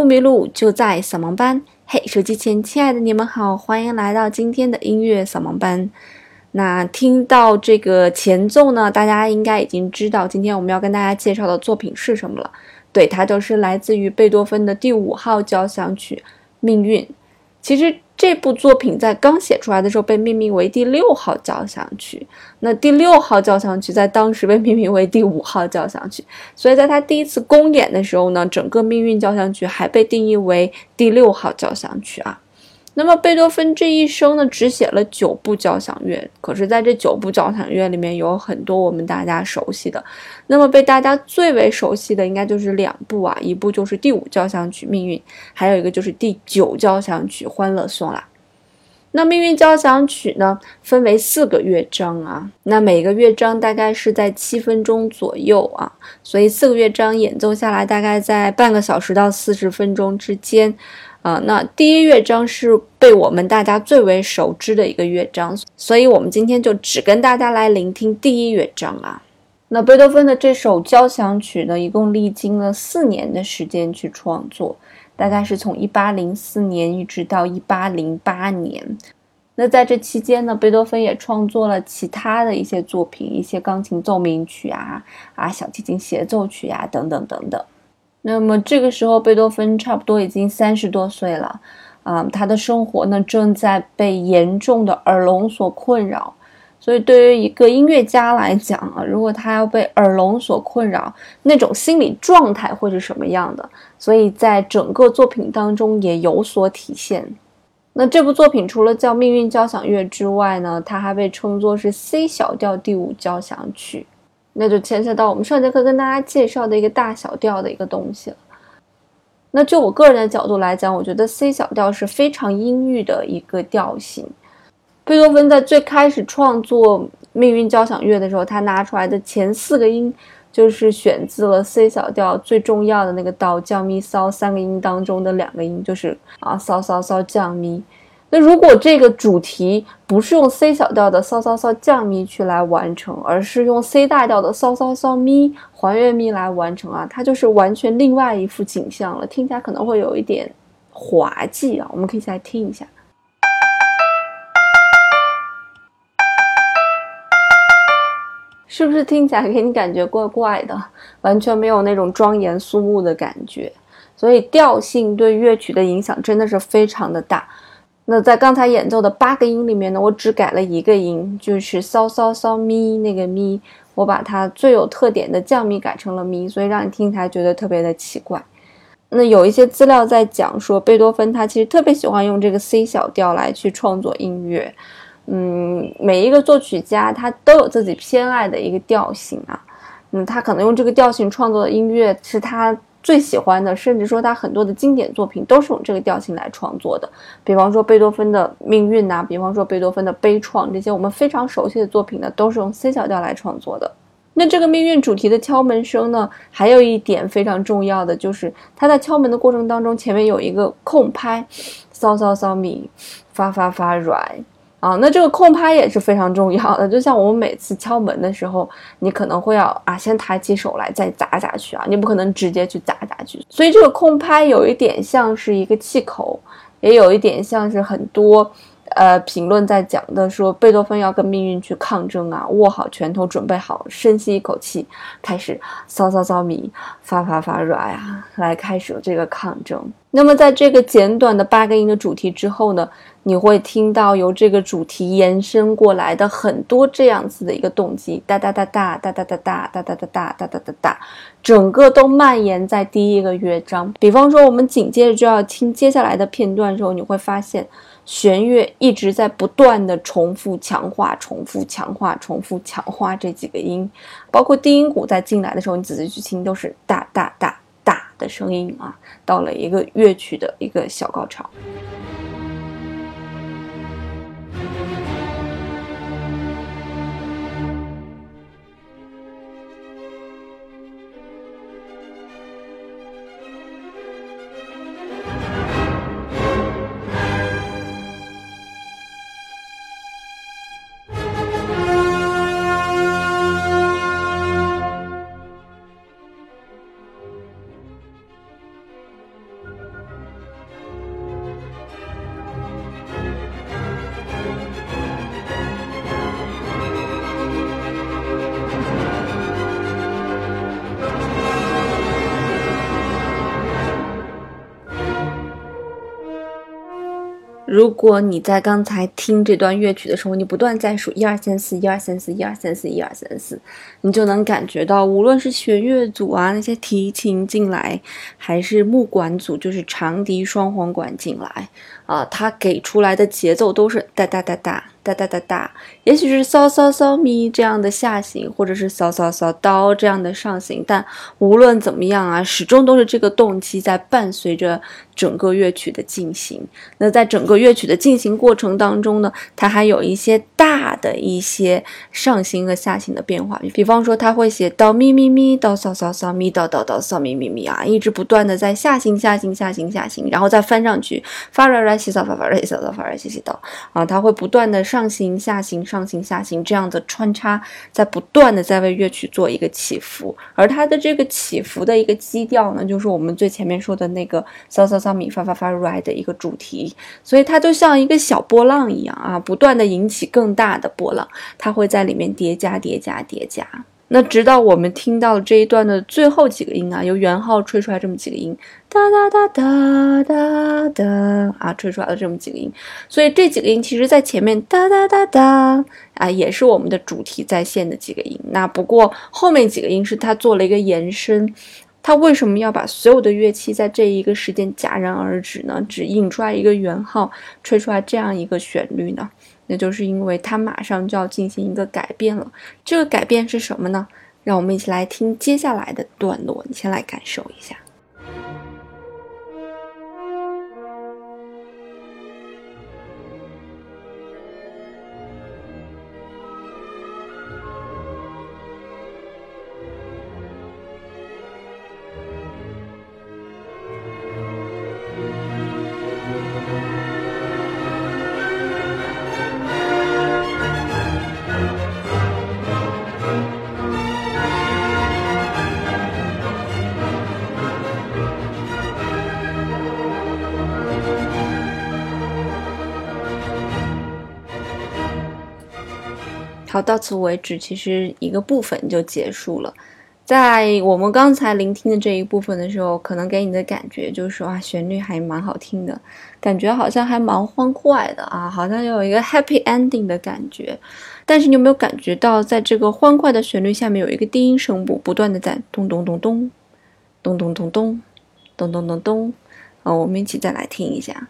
不迷路，就在扫盲班。嘿，手机前亲爱的你们好，欢迎来到今天的音乐扫盲班。那听到这个前奏呢，大家应该已经知道今天我们要跟大家介绍的作品是什么了。对，它就是来自于贝多芬的第五号交响曲《命运》。其实。这部作品在刚写出来的时候被命名为第六号交响曲，那第六号交响曲在当时被命名为第五号交响曲，所以在他第一次公演的时候呢，整个命运交响曲还被定义为第六号交响曲啊。那么贝多芬这一生呢，只写了九部交响乐，可是在这九部交响乐里面有很多我们大家熟悉的。那么被大家最为熟悉的应该就是两部啊，一部就是第五交响曲《命运》，还有一个就是第九交响曲《欢乐颂》啦。那《命运交响曲》呢，分为四个乐章啊，那每个乐章大概是在七分钟左右啊，所以四个乐章演奏下来大概在半个小时到四十分钟之间。啊，那第一乐章是被我们大家最为熟知的一个乐章，所以我们今天就只跟大家来聆听第一乐章啊。那贝多芬的这首交响曲呢，一共历经了四年的时间去创作，大概是从一八零四年一直到一八零八年。那在这期间呢，贝多芬也创作了其他的一些作品，一些钢琴奏鸣曲啊啊，小提琴协奏曲呀，等等等等。那么这个时候，贝多芬差不多已经三十多岁了，啊，他的生活呢正在被严重的耳聋所困扰，所以对于一个音乐家来讲啊，如果他要被耳聋所困扰，那种心理状态会是什么样的？所以在整个作品当中也有所体现。那这部作品除了叫《命运交响乐》之外呢，它还被称作是 C 小调第五交响曲。那就牵涉到我们上节课跟大家介绍的一个大小调的一个东西了。那就我个人的角度来讲，我觉得 C 小调是非常阴郁的一个调性。贝多芬在最开始创作《命运交响乐》的时候，他拿出来的前四个音就是选自了 C 小调最重要的那个到降咪骚三个音当中的两个音，就是啊骚骚骚降咪。那如果这个主题不是用 C 小调的骚骚骚降咪去来完成，而是用 C 大调的骚骚骚咪还原咪来完成啊，它就是完全另外一幅景象了，听起来可能会有一点滑稽啊。我们可以一起来听一下，是不是听起来给你感觉怪怪的，完全没有那种庄严肃穆的感觉？所以调性对乐曲的影响真的是非常的大。那在刚才演奏的八个音里面呢，我只改了一个音，就是骚骚骚咪那个咪，我把它最有特点的降咪改成了咪，所以让你听起来觉得特别的奇怪。那有一些资料在讲说，贝多芬他其实特别喜欢用这个 C 小调来去创作音乐。嗯，每一个作曲家他都有自己偏爱的一个调性啊，嗯，他可能用这个调性创作的音乐是他。最喜欢的，甚至说他很多的经典作品都是用这个调性来创作的。比方说贝多芬的《命运》呐，比方说贝多芬的《悲怆》，这些我们非常熟悉的作品呢，都是用 C 小调来创作的。那这个命运主题的敲门声呢，还有一点非常重要的，就是他在敲门的过程当中，前面有一个空拍，骚骚骚咪，发发发软。啊，那这个空拍也是非常重要的，就像我们每次敲门的时候，你可能会要啊，先抬起手来再砸下去啊，你不可能直接去砸下去，所以这个空拍有一点像是一个气口，也有一点像是很多。呃，评论在讲的说，贝多芬要跟命运去抗争啊，握好拳头，准备好，深吸一口气，开始骚骚骚咪，发发发软呀，来开始这个抗争。那么，在这个简短的八个音的主题之后呢，你会听到由这个主题延伸过来的很多这样子的一个动机，哒哒哒哒哒哒哒哒哒哒哒哒哒哒哒哒，整个都蔓延在第一个乐章。比方说，我们紧接着就要听接下来的片段的时候，你会发现。弦乐一直在不断的重复强化、重复强化、重复强化这几个音，包括低音鼓在进来的时候，你仔细去听都是大大大大的声音啊，到了一个乐曲的一个小高潮。如果你在刚才听这段乐曲的时候，你不断在数一二三四一二三四一二三四一二三四，你就能感觉到，无论是弦乐组啊那些提琴进来，还是木管组，就是长笛、双簧管进来啊，它给出来的节奏都是哒哒哒哒。哒哒哒哒，也许是嗦嗦嗦咪这样的下行，或者是嗦嗦嗦哆这样的上行，但无论怎么样啊，始终都是这个动机在伴随着整个乐曲的进行。那在整个乐曲的进行过程当中呢，它还有一些大的一些上行和下行的变化。比方说，它会写哆咪咪咪哆嗦嗦嗦咪哆哆哆嗦咪咪咪啊，一直不断的在下行下行下行下行，然后再翻上去发来来西嗦发发来西嗦发来西西哆啊，它会不断的。上行下行上行下行这样的穿插，在不断的在为乐曲做一个起伏，而它的这个起伏的一个基调呢，就是我们最前面说的那个嗦嗦嗦咪发发发 ri 的一个主题，所以它就像一个小波浪一样啊，不断的引起更大的波浪，它会在里面叠加叠加叠加。那直到我们听到这一段的最后几个音啊，由圆号吹出来这么几个音，哒哒哒哒哒哒啊，吹出来了这么几个音，所以这几个音其实在前面哒哒哒哒啊，也是我们的主题在线的几个音。那不过后面几个音是它做了一个延伸，它为什么要把所有的乐器在这一个时间戛然而止呢？只引出来一个圆号，吹出来这样一个旋律呢？那就是因为它马上就要进行一个改变了，这个改变是什么呢？让我们一起来听接下来的段落，你先来感受一下。好，到此为止，其实一个部分就结束了。在我们刚才聆听的这一部分的时候，可能给你的感觉就是说啊，旋律还蛮好听的，感觉好像还蛮欢快的啊，好像有一个 happy ending 的感觉。但是你有没有感觉到，在这个欢快的旋律下面，有一个低音声部不断的在咚咚咚咚，咚咚咚咚，咚咚咚咚？啊，我们一起再来听一下。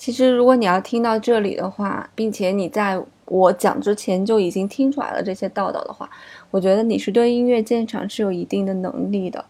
其实，如果你要听到这里的话，并且你在我讲之前就已经听出来了这些道道的话，我觉得你是对音乐鉴赏是有一定的能力的。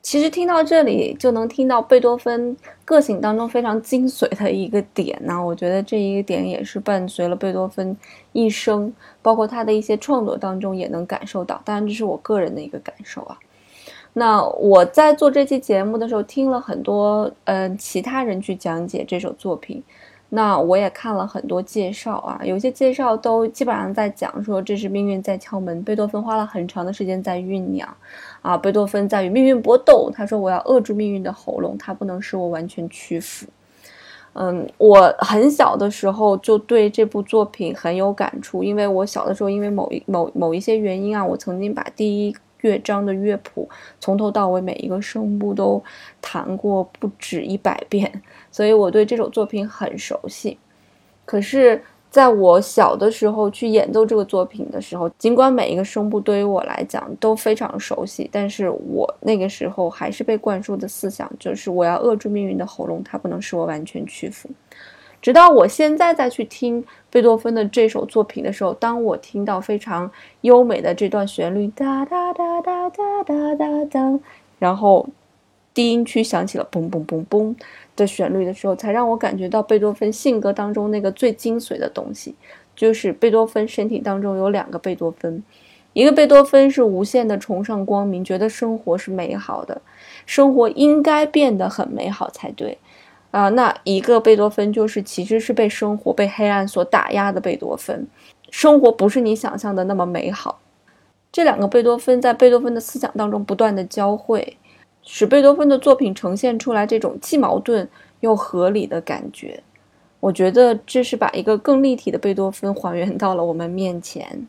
其实听到这里就能听到贝多芬个性当中非常精髓的一个点呢。我觉得这一个点也是伴随了贝多芬一生，包括他的一些创作当中也能感受到。当然，这是我个人的一个感受啊。那我在做这期节目的时候，听了很多嗯其他人去讲解这首作品，那我也看了很多介绍啊，有些介绍都基本上在讲说这是命运在敲门，贝多芬花了很长的时间在酝酿，啊，贝多芬在与命运搏斗，他说我要扼住命运的喉咙，他不能使我完全屈服。嗯，我很小的时候就对这部作品很有感触，因为我小的时候因为某一某某一些原因啊，我曾经把第一。乐章的乐谱从头到尾每一个声部都弹过不止一百遍，所以我对这首作品很熟悉。可是，在我小的时候去演奏这个作品的时候，尽管每一个声部对于我来讲都非常熟悉，但是我那个时候还是被灌输的思想就是我要扼住命运的喉咙，它不能使我完全屈服。直到我现在再去听贝多芬的这首作品的时候，当我听到非常优美的这段旋律哒哒哒哒哒哒哒哒，然后低音区响起了嘣嘣嘣嘣的旋律的时候，才让我感觉到贝多芬性格当中那个最精髓的东西，就是贝多芬身体当中有两个贝多芬，一个贝多芬是无限的崇尚光明，觉得生活是美好的，生活应该变得很美好才对。啊，那一个贝多芬就是其实是被生活、被黑暗所打压的贝多芬，生活不是你想象的那么美好。这两个贝多芬在贝多芬的思想当中不断的交汇，使贝多芬的作品呈现出来这种既矛盾又合理的感觉。我觉得这是把一个更立体的贝多芬还原到了我们面前。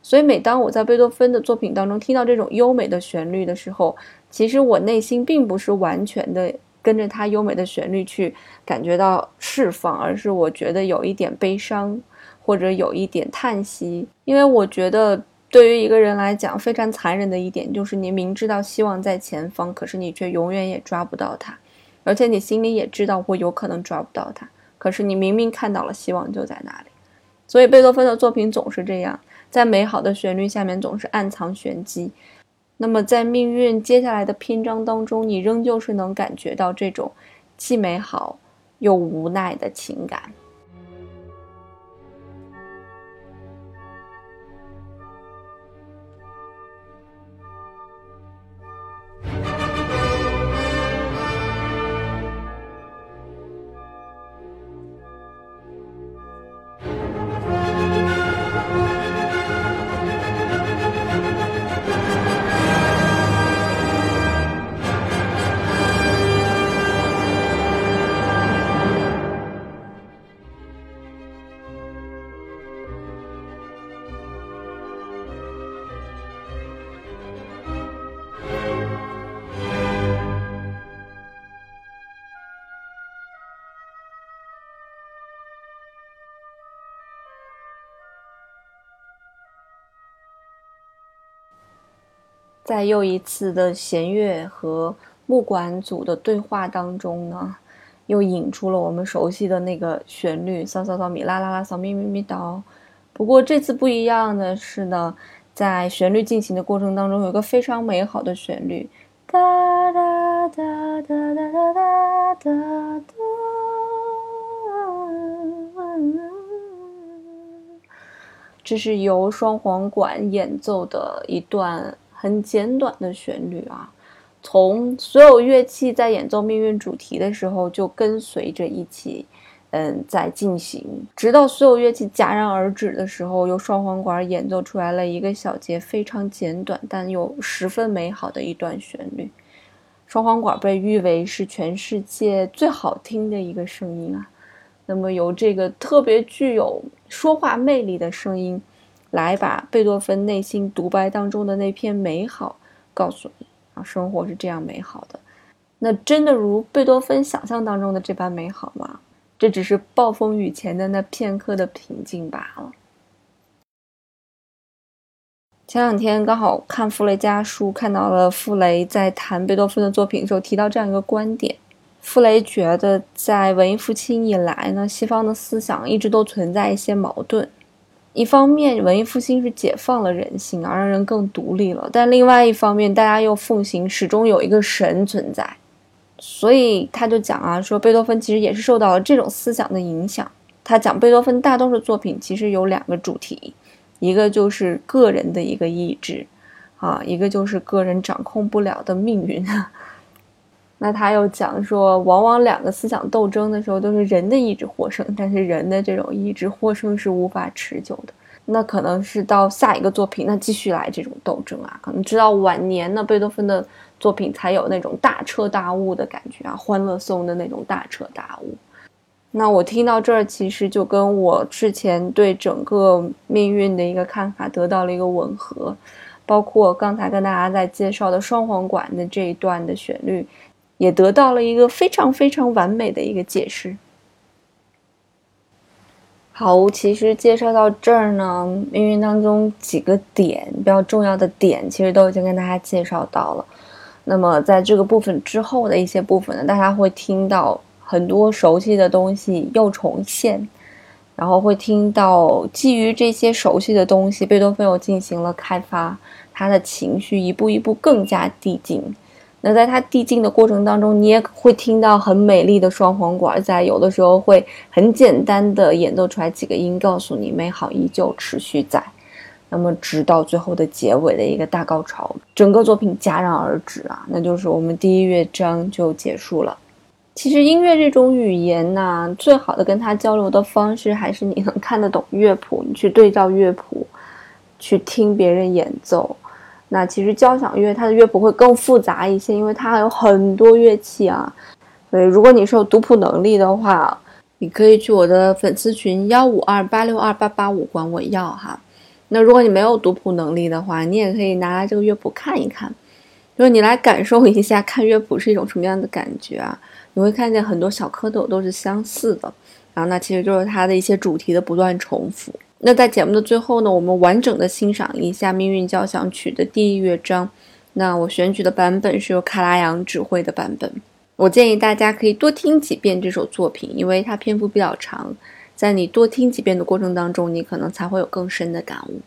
所以每当我在贝多芬的作品当中听到这种优美的旋律的时候，其实我内心并不是完全的跟着它优美的旋律去感觉到释放，而是我觉得有一点悲伤，或者有一点叹息，因为我觉得。对于一个人来讲，非常残忍的一点就是，你明知道希望在前方，可是你却永远也抓不到它，而且你心里也知道我有可能抓不到它，可是你明明看到了希望就在那里。所以贝多芬的作品总是这样，在美好的旋律下面总是暗藏玄机。那么在命运接下来的篇章当中，你仍旧是能感觉到这种既美好又无奈的情感。在又一次的弦乐和木管组的对话当中呢，又引出了我们熟悉的那个旋律，扫扫扫米啦啦啦扫咪咪咪哆。不过这次不一样的是呢，在旋律进行的过程当中，有个非常美好的旋律，哒哒哒哒哒哒哒哒哒。这是由双簧管演奏的一段。很简短的旋律啊，从所有乐器在演奏命运主题的时候就跟随着一起，嗯，在进行，直到所有乐器戛然而止的时候，由双簧管演奏出来了一个小节，非常简短但又十分美好的一段旋律。双簧管被誉为是全世界最好听的一个声音啊，那么由这个特别具有说话魅力的声音。来把贝多芬内心独白当中的那片美好告诉你啊，生活是这样美好的。那真的如贝多芬想象当中的这般美好吗？这只是暴风雨前的那片刻的平静罢了。前两天刚好看傅雷家书，看到了傅雷在谈贝多芬的作品的时候提到这样一个观点：傅雷觉得在文艺复兴以来呢，西方的思想一直都存在一些矛盾。一方面，文艺复兴是解放了人性，而让人更独立了；但另外一方面，大家又奉行始终有一个神存在，所以他就讲啊，说贝多芬其实也是受到了这种思想的影响。他讲贝多芬大多数作品其实有两个主题，一个就是个人的一个意志，啊，一个就是个人掌控不了的命运。那他又讲说，往往两个思想斗争的时候，都是人的意志获胜，但是人的这种意志获胜是无法持久的。那可能是到下一个作品，那继续来这种斗争啊，可能直到晚年呢，贝多芬的作品才有那种大彻大悟的感觉啊，欢乐颂的那种大彻大悟。那我听到这儿，其实就跟我之前对整个命运的一个看法得到了一个吻合，包括刚才跟大家在介绍的双簧管的这一段的旋律。也得到了一个非常非常完美的一个解释。好，其实介绍到这儿呢，命运当中几个点比较重要的点，其实都已经跟大家介绍到了。那么在这个部分之后的一些部分呢，大家会听到很多熟悉的东西又重现，然后会听到基于这些熟悉的东西，贝多芬又进行了开发，他的情绪一步一步更加递进。那在它递进的过程当中，你也会听到很美丽的双簧管在有的时候会很简单的演奏出来几个音，告诉你美好依旧持续在。那么直到最后的结尾的一个大高潮，整个作品戛然而止啊，那就是我们第一乐章就结束了。其实音乐这种语言呢，最好的跟他交流的方式还是你能看得懂乐谱，你去对照乐谱，去听别人演奏。那其实交响乐它的乐谱会更复杂一些，因为它有很多乐器啊。所以如果你是有读谱能力的话，你可以去我的粉丝群幺五二八六二八八五管我要哈。那如果你没有读谱能力的话，你也可以拿来这个乐谱看一看，就是你来感受一下看乐谱是一种什么样的感觉啊？你会看见很多小蝌蚪都是相似的，然后那其实就是它的一些主题的不断重复。那在节目的最后呢，我们完整的欣赏一下《命运交响曲》的第一乐章。那我选取的版本是由卡拉扬指挥的版本。我建议大家可以多听几遍这首作品，因为它篇幅比较长，在你多听几遍的过程当中，你可能才会有更深的感悟。